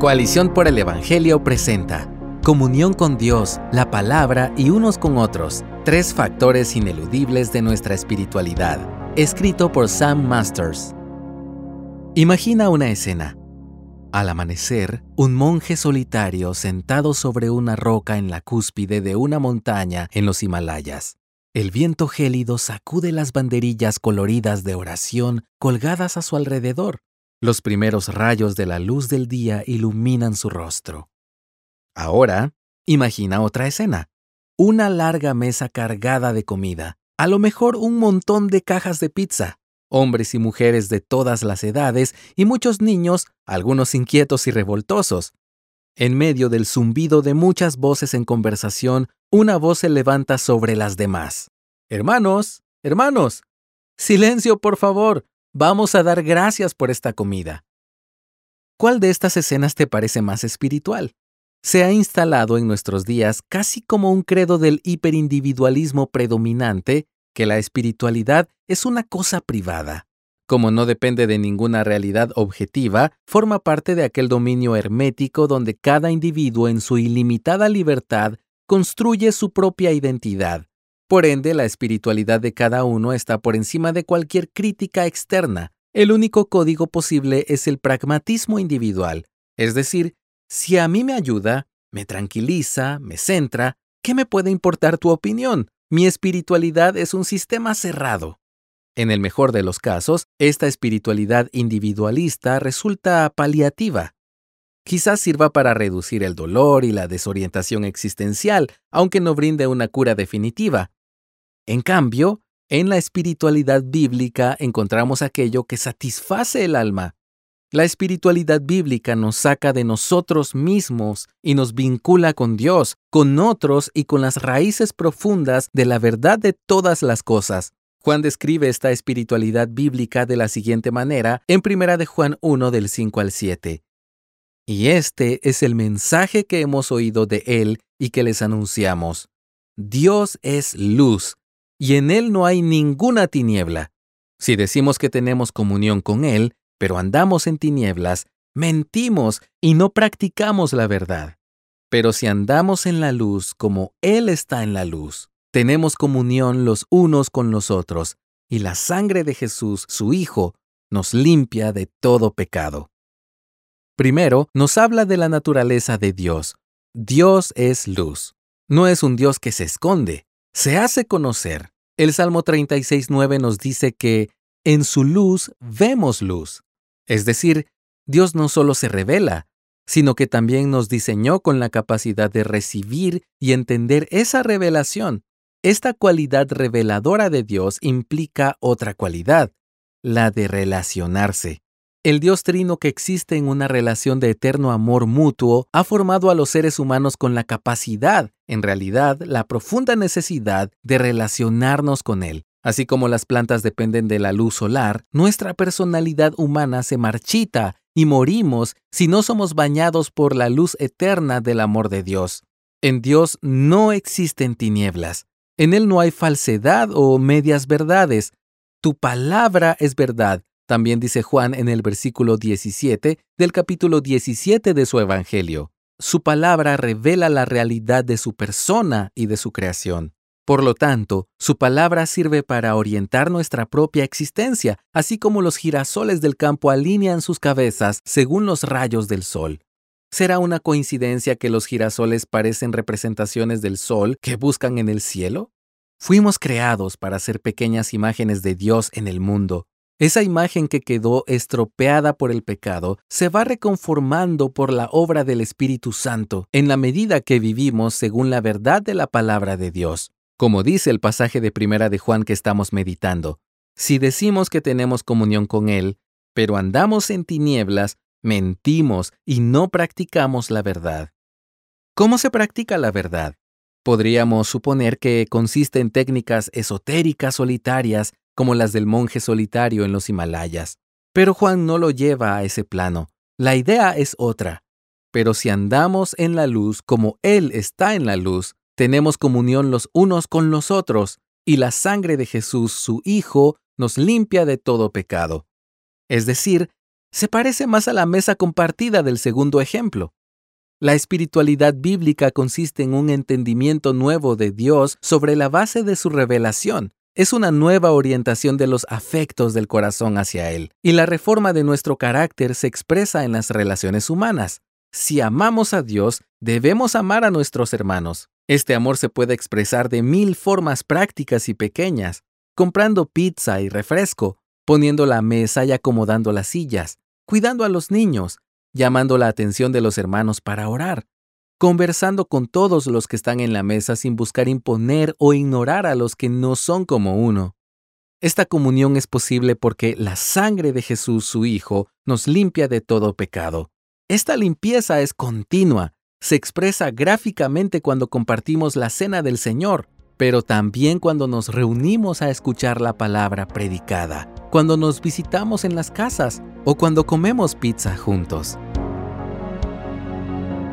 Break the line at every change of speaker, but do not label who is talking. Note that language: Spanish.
Coalición por el Evangelio presenta Comunión con Dios, la palabra y unos con otros, tres factores ineludibles de nuestra espiritualidad, escrito por Sam Masters. Imagina una escena. Al amanecer, un monje solitario sentado sobre una roca en la cúspide de una montaña en los Himalayas. El viento gélido sacude las banderillas coloridas de oración colgadas a su alrededor. Los primeros rayos de la luz del día iluminan su rostro. Ahora, imagina otra escena. Una larga mesa cargada de comida, a lo mejor un montón de cajas de pizza, hombres y mujeres de todas las edades y muchos niños, algunos inquietos y revoltosos. En medio del zumbido de muchas voces en conversación, una voz se levanta sobre las demás. Hermanos, hermanos, silencio, por favor. Vamos a dar gracias por esta comida. ¿Cuál de estas escenas te parece más espiritual? Se ha instalado en nuestros días casi como un credo del hiperindividualismo predominante que la espiritualidad es una cosa privada. Como no depende de ninguna realidad objetiva, forma parte de aquel dominio hermético donde cada individuo en su ilimitada libertad construye su propia identidad, por ende, la espiritualidad de cada uno está por encima de cualquier crítica externa. El único código posible es el pragmatismo individual. Es decir, si a mí me ayuda, me tranquiliza, me centra, ¿qué me puede importar tu opinión? Mi espiritualidad es un sistema cerrado. En el mejor de los casos, esta espiritualidad individualista resulta paliativa. Quizás sirva para reducir el dolor y la desorientación existencial, aunque no brinde una cura definitiva. En cambio, en la espiritualidad bíblica encontramos aquello que satisface el alma. La espiritualidad bíblica nos saca de nosotros mismos y nos vincula con Dios, con otros y con las raíces profundas de la verdad de todas las cosas. Juan describe esta espiritualidad bíblica de la siguiente manera en 1 de Juan 1 del 5 al 7. Y este es el mensaje que hemos oído de Él y que les anunciamos. Dios es luz y en Él no hay ninguna tiniebla. Si decimos que tenemos comunión con Él, pero andamos en tinieblas, mentimos y no practicamos la verdad. Pero si andamos en la luz como Él está en la luz, tenemos comunión los unos con los otros, y la sangre de Jesús, su Hijo, nos limpia de todo pecado. Primero, nos habla de la naturaleza de Dios. Dios es luz. No es un Dios que se esconde, se hace conocer. El Salmo 36.9 nos dice que en su luz vemos luz. Es decir, Dios no solo se revela, sino que también nos diseñó con la capacidad de recibir y entender esa revelación. Esta cualidad reveladora de Dios implica otra cualidad, la de relacionarse. El Dios trino que existe en una relación de eterno amor mutuo ha formado a los seres humanos con la capacidad, en realidad la profunda necesidad, de relacionarnos con Él. Así como las plantas dependen de la luz solar, nuestra personalidad humana se marchita y morimos si no somos bañados por la luz eterna del amor de Dios. En Dios no existen tinieblas. En Él no hay falsedad o medias verdades. Tu palabra es verdad también dice Juan en el versículo 17 del capítulo 17 de su Evangelio. Su palabra revela la realidad de su persona y de su creación. Por lo tanto, su palabra sirve para orientar nuestra propia existencia, así como los girasoles del campo alinean sus cabezas según los rayos del sol. ¿Será una coincidencia que los girasoles parecen representaciones del sol que buscan en el cielo? Fuimos creados para ser pequeñas imágenes de Dios en el mundo, esa imagen que quedó estropeada por el pecado se va reconformando por la obra del Espíritu Santo en la medida que vivimos según la verdad de la palabra de Dios. Como dice el pasaje de Primera de Juan que estamos meditando, si decimos que tenemos comunión con Él, pero andamos en tinieblas, mentimos y no practicamos la verdad. ¿Cómo se practica la verdad? Podríamos suponer que consiste en técnicas esotéricas solitarias como las del monje solitario en los Himalayas. Pero Juan no lo lleva a ese plano. La idea es otra. Pero si andamos en la luz como Él está en la luz, tenemos comunión los unos con los otros, y la sangre de Jesús, su Hijo, nos limpia de todo pecado. Es decir, se parece más a la mesa compartida del segundo ejemplo. La espiritualidad bíblica consiste en un entendimiento nuevo de Dios sobre la base de su revelación. Es una nueva orientación de los afectos del corazón hacia Él. Y la reforma de nuestro carácter se expresa en las relaciones humanas. Si amamos a Dios, debemos amar a nuestros hermanos. Este amor se puede expresar de mil formas prácticas y pequeñas, comprando pizza y refresco, poniendo la mesa y acomodando las sillas, cuidando a los niños, llamando la atención de los hermanos para orar, conversando con todos los que están en la mesa sin buscar imponer o ignorar a los que no son como uno. Esta comunión es posible porque la sangre de Jesús, su Hijo, nos limpia de todo pecado. Esta limpieza es continua, se expresa gráficamente cuando compartimos la cena del Señor, pero también cuando nos reunimos a escuchar la palabra predicada, cuando nos visitamos en las casas o cuando comemos pizza juntos.